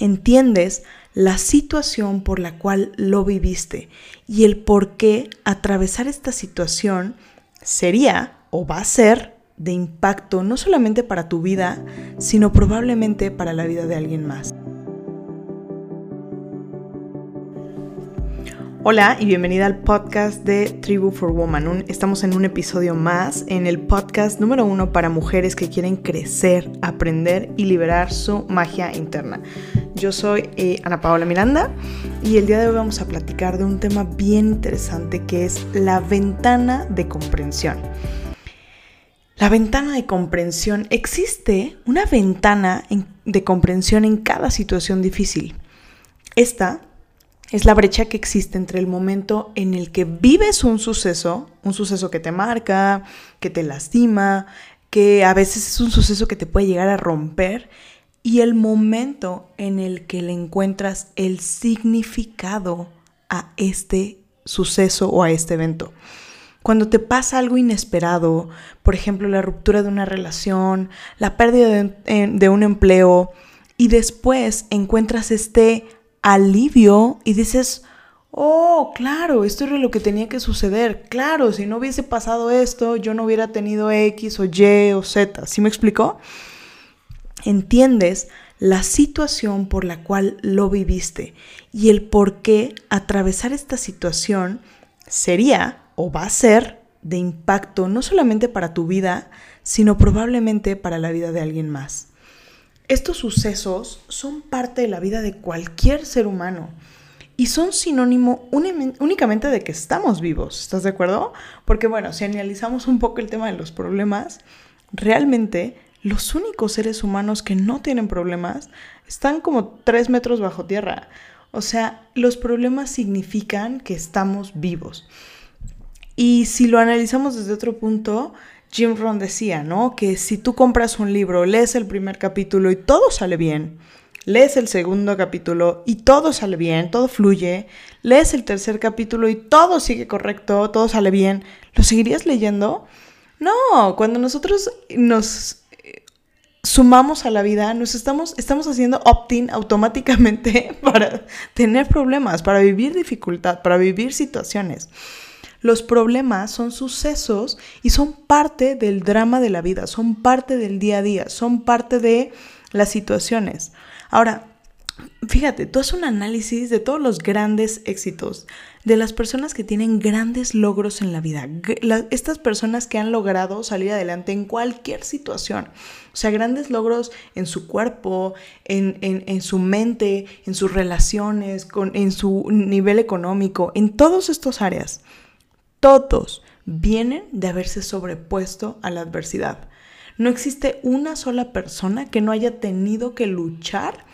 entiendes la situación por la cual lo viviste y el por qué atravesar esta situación sería o va a ser de impacto no solamente para tu vida, sino probablemente para la vida de alguien más. Hola y bienvenida al podcast de Tribu for Woman. estamos en un episodio más, en el podcast número uno para mujeres que quieren crecer, aprender y liberar su magia interna. Yo soy eh, Ana Paola Miranda y el día de hoy vamos a platicar de un tema bien interesante que es la ventana de comprensión. La ventana de comprensión. Existe una ventana de comprensión en cada situación difícil. Esta es la brecha que existe entre el momento en el que vives un suceso, un suceso que te marca, que te lastima, que a veces es un suceso que te puede llegar a romper, y el momento en el que le encuentras el significado a este suceso o a este evento. Cuando te pasa algo inesperado, por ejemplo la ruptura de una relación, la pérdida de, de un empleo, y después encuentras este alivio y dices, oh, claro, esto era lo que tenía que suceder. Claro, si no hubiese pasado esto, yo no hubiera tenido X o Y o Z. ¿Sí me explicó? Entiendes la situación por la cual lo viviste y el por qué atravesar esta situación sería o va a ser de impacto no solamente para tu vida, sino probablemente para la vida de alguien más. Estos sucesos son parte de la vida de cualquier ser humano y son sinónimo únicamente de que estamos vivos, ¿estás de acuerdo? Porque bueno, si analizamos un poco el tema de los problemas, realmente los únicos seres humanos que no tienen problemas están como tres metros bajo tierra. O sea, los problemas significan que estamos vivos. Y si lo analizamos desde otro punto, Jim Rohn decía, ¿no? Que si tú compras un libro, lees el primer capítulo y todo sale bien, lees el segundo capítulo y todo sale bien, todo fluye, lees el tercer capítulo y todo sigue correcto, todo sale bien, ¿lo seguirías leyendo? No, cuando nosotros nos eh, sumamos a la vida, nos estamos, estamos haciendo opt-in automáticamente para tener problemas, para vivir dificultad, para vivir situaciones. Los problemas son sucesos y son parte del drama de la vida, son parte del día a día, son parte de las situaciones. Ahora, fíjate, tú haces un análisis de todos los grandes éxitos, de las personas que tienen grandes logros en la vida, estas personas que han logrado salir adelante en cualquier situación, o sea, grandes logros en su cuerpo, en, su mente, en sus relaciones, en su nivel económico, en todas estas áreas todos vienen de haberse sobrepuesto a la adversidad. No existe una sola persona que no haya tenido que luchar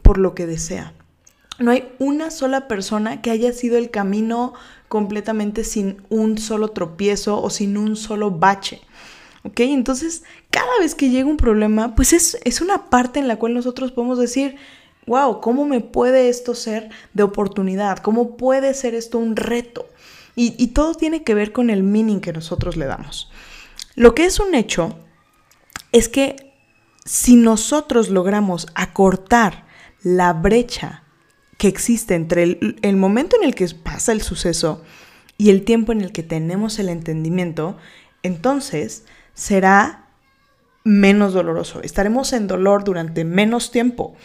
por lo que desea. No hay una sola persona que haya sido el camino completamente sin un solo tropiezo o sin un solo bache. ¿Ok? Entonces, cada vez que llega un problema, pues es, es una parte en la cual nosotros podemos decir, wow, ¿cómo me puede esto ser de oportunidad? ¿Cómo puede ser esto un reto? Y, todo tiene que ver con el meaning que nosotros le damos. Lo que es un hecho es que si nosotros logramos acortar la brecha que existe entre el, el, momento en el que pasa el suceso y el tiempo en el que tenemos el entendimiento, entonces será menos doloroso. Estaremos en dolor durante menos tiempo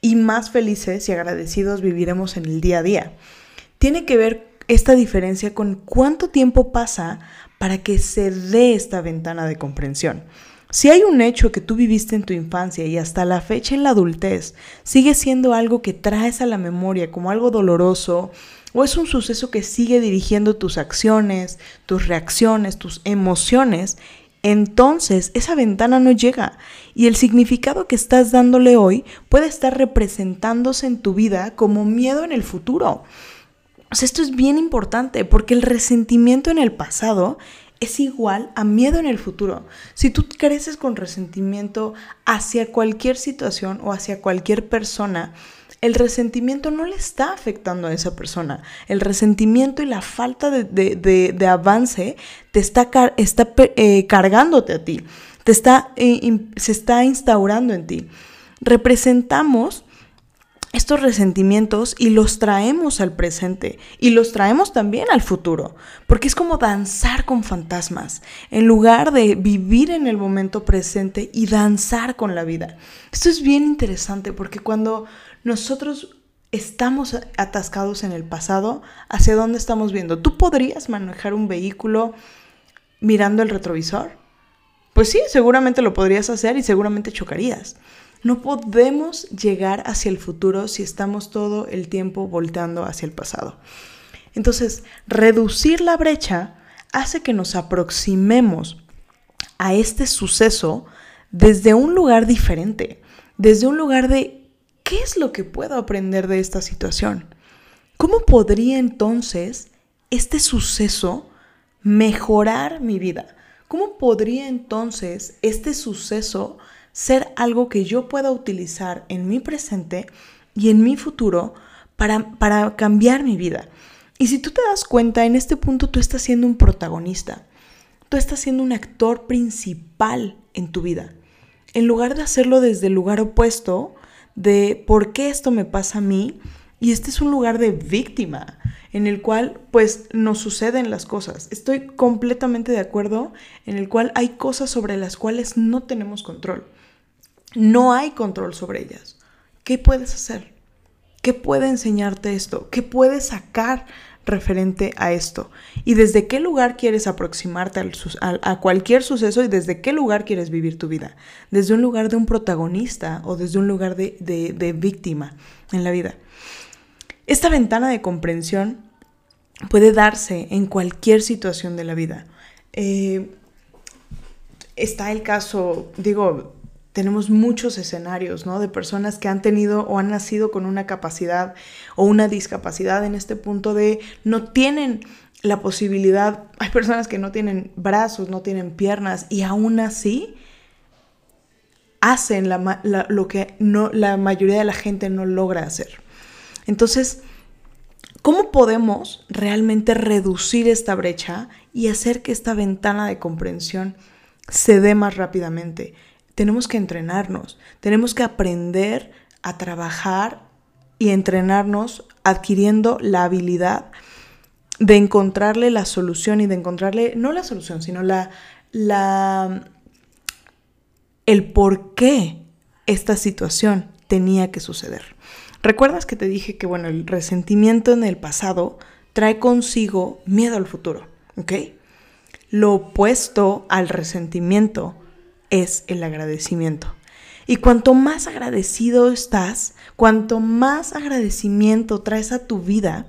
y más felices y agradecidos viviremos en el día a día. Tiene que ver esta diferencia con cuánto tiempo pasa para que se dé esta ventana de comprensión. Si hay un hecho que tú viviste en tu infancia y hasta la fecha en la adultez sigue siendo algo que traes a la memoria como algo doloroso, o es un suceso que sigue dirigiendo tus acciones, tus reacciones, tus emociones, entonces esa ventana no llega y el significado que estás dándole hoy puede estar representándose en tu vida como miedo en el futuro. Esto es bien importante porque el resentimiento en el pasado es igual a miedo en el futuro. Si tú creces con resentimiento hacia cualquier situación o hacia cualquier persona, el resentimiento no le está afectando a esa persona. El resentimiento y la falta de, avance te está, está eh, cargándote a ti, te está, eh, se está instaurando en ti. Representamos estos resentimientos y los traemos al presente y los traemos también al futuro, porque es como danzar con fantasmas, en lugar de vivir en el momento presente y danzar con la vida. Esto es bien interesante porque cuando nosotros estamos atascados en el pasado, ¿hacia dónde estamos viendo? ¿Tú podrías manejar un vehículo mirando el retrovisor? Pues sí, seguramente lo podrías hacer y seguramente chocarías. No podemos llegar hacia el futuro si estamos todo el tiempo volteando hacia el pasado. Entonces, reducir la brecha hace que nos aproximemos a este suceso desde un lugar diferente, desde un lugar de ¿qué es lo que puedo aprender de esta situación? ¿Cómo podría entonces este suceso mejorar mi vida? ¿Cómo podría entonces este suceso ser algo que yo pueda utilizar en mi presente y en mi futuro para, para cambiar mi vida. Y si tú te das cuenta, en este punto tú estás siendo un protagonista, tú estás siendo un actor principal en tu vida. En lugar de hacerlo desde el lugar opuesto, de por qué esto me pasa a mí, y este es un lugar de víctima, en el cual pues nos suceden las cosas. Estoy completamente de acuerdo en el cual hay cosas sobre las cuales no tenemos control no hay control sobre ellas. ¿Qué puedes hacer? ¿Qué puede enseñarte esto? ¿Qué puedes sacar referente a esto? ¿Y desde qué lugar quieres aproximarte a, cualquier suceso y desde qué lugar quieres vivir tu vida? ¿Desde un lugar de un protagonista o desde un lugar de, víctima en la vida? Esta ventana de comprensión puede darse en cualquier situación de la vida. Eh, está el caso, digo, tenemos muchos escenarios, ¿no? De personas que han tenido o han nacido con una capacidad o una discapacidad en este punto de no tienen la posibilidad, hay personas que no tienen brazos, no tienen piernas y aún así hacen lo que no, la mayoría de la gente no logra hacer. Entonces, ¿cómo podemos realmente reducir esta brecha y hacer que esta ventana de comprensión se dé más rápidamente? Tenemos que entrenarnos, tenemos que aprender a trabajar y entrenarnos adquiriendo la habilidad de encontrarle la solución y de encontrarle, no la solución, sino la, la, el por qué esta situación tenía que suceder. ¿Recuerdas que te dije que, bueno, el resentimiento en el pasado trae consigo miedo al futuro, ¿ok? Lo opuesto al resentimiento es el agradecimiento. Y cuanto más agradecido estás, cuanto más agradecimiento traes a tu vida,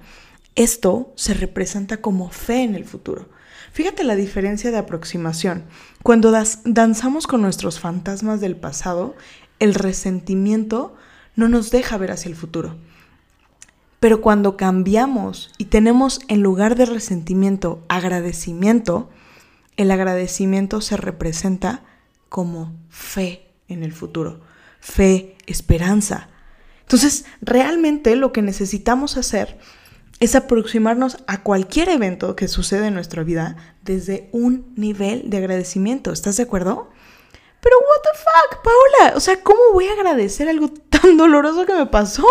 esto se representa como fe en el futuro. Fíjate la diferencia de aproximación. Cuando danzamos con nuestros fantasmas del pasado, el resentimiento no nos deja ver hacia el futuro. Pero cuando cambiamos y tenemos en lugar de resentimiento agradecimiento, el agradecimiento se representa como fe en el futuro, fe, esperanza. Entonces, realmente lo que necesitamos hacer es aproximarnos a cualquier evento que sucede en nuestra vida desde un nivel de agradecimiento. ¿Estás de acuerdo? Pero, what the fuck, Paula? O sea, ¿cómo voy a agradecer algo tan doloroso que me pasó?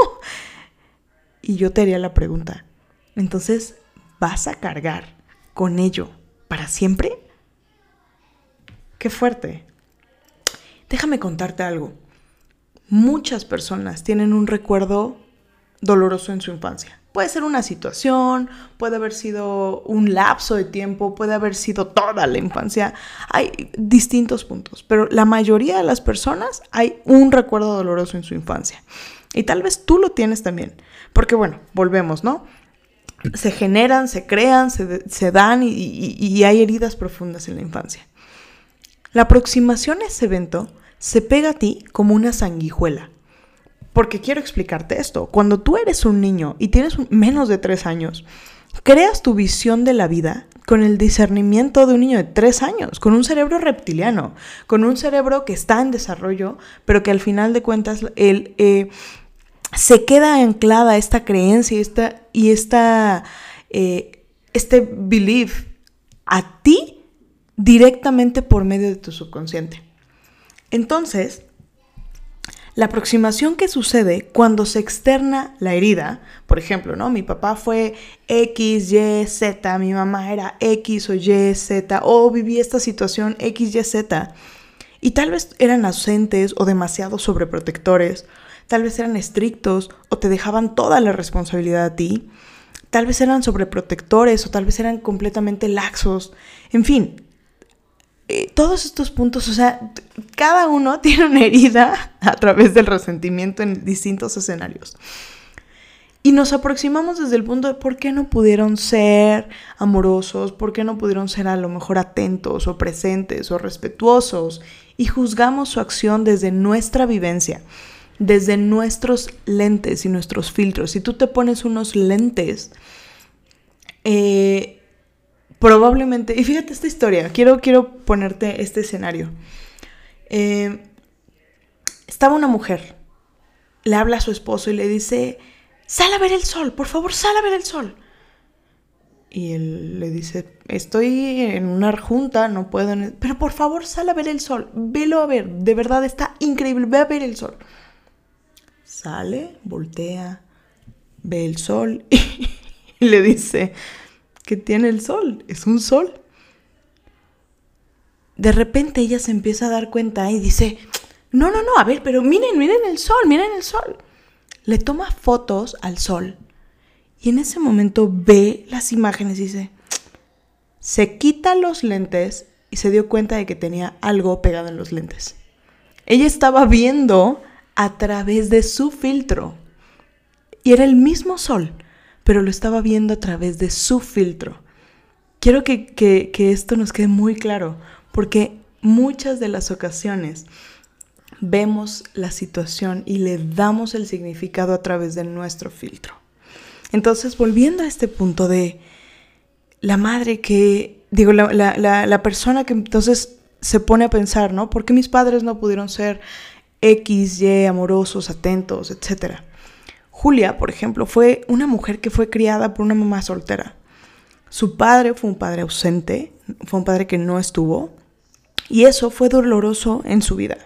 Y yo te haría la pregunta, entonces, ¿vas a cargar con ello para siempre? Qué fuerte. Déjame contarte algo. Muchas personas tienen un recuerdo doloroso en su infancia. Puede ser una situación, puede haber sido un lapso de tiempo, puede haber sido toda la infancia. Hay distintos puntos, pero la mayoría de las personas hay un recuerdo doloroso en su infancia. Y tal vez tú lo tienes también. Porque bueno, volvemos, ¿no? Se generan, se crean, se, dan y hay heridas profundas en la infancia. La aproximación a ese evento se pega a ti como una sanguijuela. Porque quiero explicarte esto. Cuando tú eres un niño y tienes menos de tres años, creas tu visión de la vida con el discernimiento de un niño de tres años, con un cerebro reptiliano, con un cerebro que está en desarrollo, pero que al final de cuentas eh, se queda anclada esta creencia y esta, y esta, eh, este belief a ti directamente por medio de tu subconsciente. Entonces, La aproximación que sucede cuando se externa la herida, por ejemplo, ¿no? Mi papá fue X, Y, Z, mi mamá era X o Y, Z, o viví esta situación X, Y, Z, y tal vez eran ausentes o demasiado sobreprotectores, tal vez eran estrictos o te dejaban toda la responsabilidad a ti, tal vez eran sobreprotectores o tal vez eran completamente laxos, en fin, eh, todos estos puntos, o sea, cada uno tiene una herida a través del resentimiento en distintos escenarios. Y nos aproximamos desde el punto de por qué no pudieron ser amorosos, por qué no pudieron ser a lo mejor atentos o presentes o respetuosos. Y juzgamos su acción desde nuestra vivencia, desde nuestros lentes y nuestros filtros. Si tú te pones unos lentes, eh, probablemente, y fíjate esta historia, quiero, quiero ponerte este escenario. Eh, estaba una mujer, le habla a su esposo y le dice, sal a ver el sol, por favor, sal a ver el sol. Y él le dice, estoy en una junta, no puedo, pero por favor, sal a ver el sol, velo a ver, de verdad está increíble, ve a ver el sol. Sale, voltea, ve el sol y le dice, que tiene el sol, es un sol. De repente ella se empieza a dar cuenta y dice, no, no, no, a ver, pero miren, miren el sol, miren el sol. Le toma fotos al sol y en ese momento ve las imágenes y dice, se quita los lentes y se dio cuenta de que tenía algo pegado en los lentes. Ella estaba viendo a través de su filtro y era el mismo sol, pero lo estaba viendo a través de su filtro. Quiero que, esto nos quede muy claro, porque muchas de las ocasiones vemos la situación y le damos el significado a través de nuestro filtro. Entonces, volviendo a este punto de la madre que, digo, la, la, persona que entonces se pone a pensar, ¿no? ¿Por qué mis padres no pudieron ser X, Y, amorosos, atentos, etcétera? Julia, por ejemplo, fue una mujer que fue criada por una mamá soltera. Su padre fue un padre ausente, fue un padre que no estuvo, y eso fue doloroso en su vida.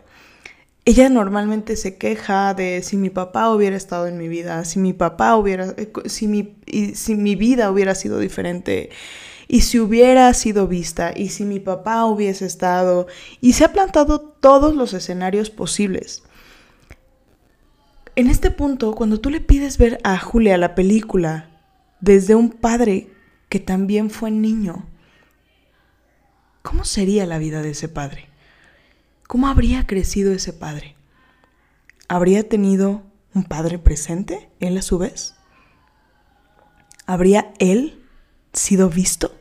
Ella normalmente se queja de si mi papá hubiera estado en mi vida, si mi papá hubiera, eh, si mi, si mi vida hubiera sido diferente, y si hubiera sido vista, y si mi papá hubiese estado, y se ha plantado todos los escenarios posibles. En este punto, cuando tú le pides ver a Julia la película desde un padre que también fue niño, ¿cómo sería la vida de ese padre? ¿Cómo habría crecido ese padre? ¿Habría tenido un padre presente, él a su vez? ¿Habría él sido visto?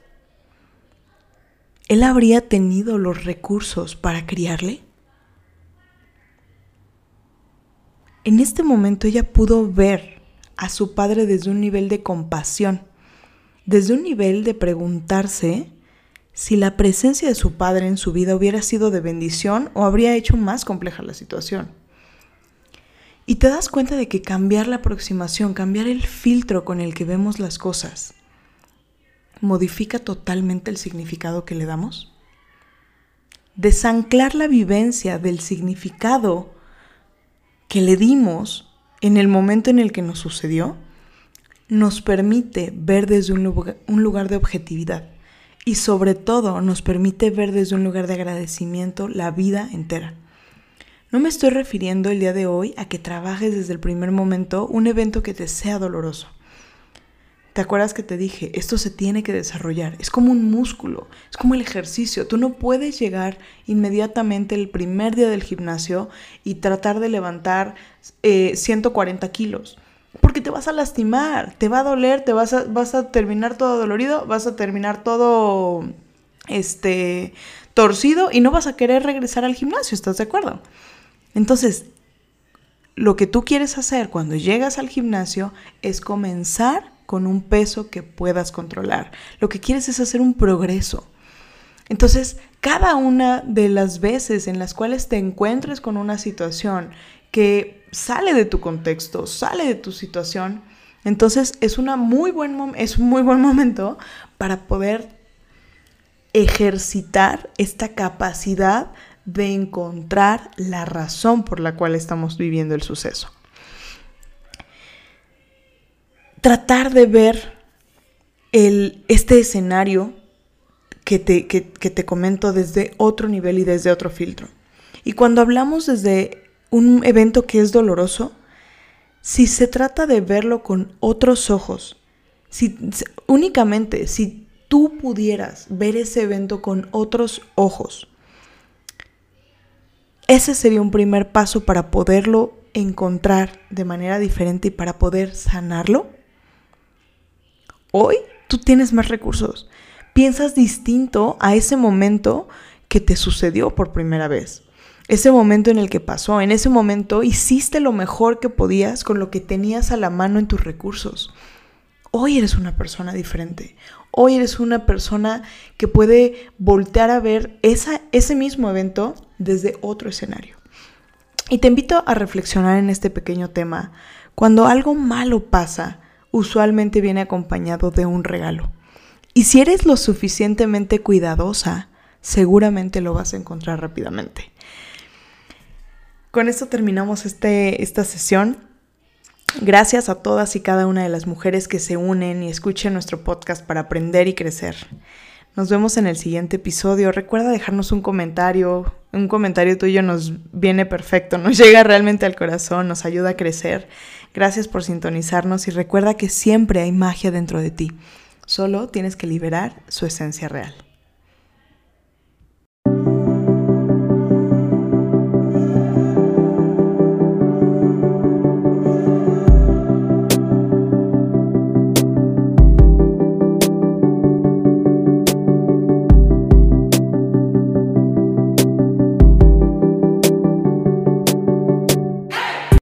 ¿Él habría tenido los recursos para criarle? En este momento ella pudo ver a su padre desde un nivel de compasión, desde un nivel de preguntarse si la presencia de su padre en su vida hubiera sido de bendición o habría hecho más compleja la situación. Y te das cuenta de que cambiar la aproximación, cambiar el filtro con el que vemos las cosas, modifica totalmente el significado que le damos. Desanclar la vivencia del significado que le dimos en el momento en el que nos sucedió nos permite ver desde un lugar, de objetividad y sobre todo nos permite ver desde un lugar de agradecimiento la vida entera. No me estoy refiriendo el día de hoy a que trabajes desde el primer momento un evento que te sea doloroso. ¿Te acuerdas que te dije? Esto se tiene que desarrollar. Es como un músculo, es como el ejercicio. Tú no puedes llegar inmediatamente el primer día del gimnasio y tratar de levantar 140 eh, kilos. Porque te vas a lastimar, te va a doler, te vas a, vas a terminar todo dolorido, vas a terminar todo este, torcido y no vas a querer regresar al gimnasio, ¿estás de acuerdo? Entonces, lo que tú quieres hacer cuando llegas al gimnasio es comenzar con un peso que puedas controlar. Lo que quieres es hacer un progreso. Entonces, cada una de las veces en las cuales te encuentres con una situación que sale de tu contexto, sale de tu situación, entonces es, una muy buen es un muy buen momento para poder ejercitar esta capacidad de encontrar la razón por la cual estamos viviendo el suceso. Tratar de ver el, este escenario que te, que te comento desde otro nivel y desde otro filtro. Y cuando hablamos desde un evento que es doloroso, si se trata de verlo con otros ojos, si únicamente si tú pudieras ver ese evento con otros ojos, ese sería un primer paso para poderlo encontrar de manera diferente y para poder sanarlo. Hoy tú tienes más recursos. Piensas distinto a ese momento que te sucedió por primera vez ese momento en el que pasó. En ese momento hiciste lo mejor que podías con lo que tenías a la mano en tus recursos. Hoy eres una persona diferente. Hoy eres una persona que puede voltear a ver esa, ese mismo evento desde otro escenario. Y te invito a reflexionar en este pequeño tema. Cuando algo malo pasa, usualmente viene acompañado de un regalo. Y si eres lo suficientemente cuidadosa, seguramente lo vas a encontrar rápidamente. Con esto terminamos este, esta sesión. Gracias a todas y cada una de las mujeres que se unen y escuchen nuestro podcast para aprender y crecer. Nos vemos en el siguiente episodio. Recuerda dejarnos un comentario. Un comentario tuyo nos viene perfecto, nos llega realmente al corazón, nos ayuda a crecer. Gracias por sintonizarnos y recuerda que siempre hay magia dentro de ti. Solo tienes que liberar su esencia real.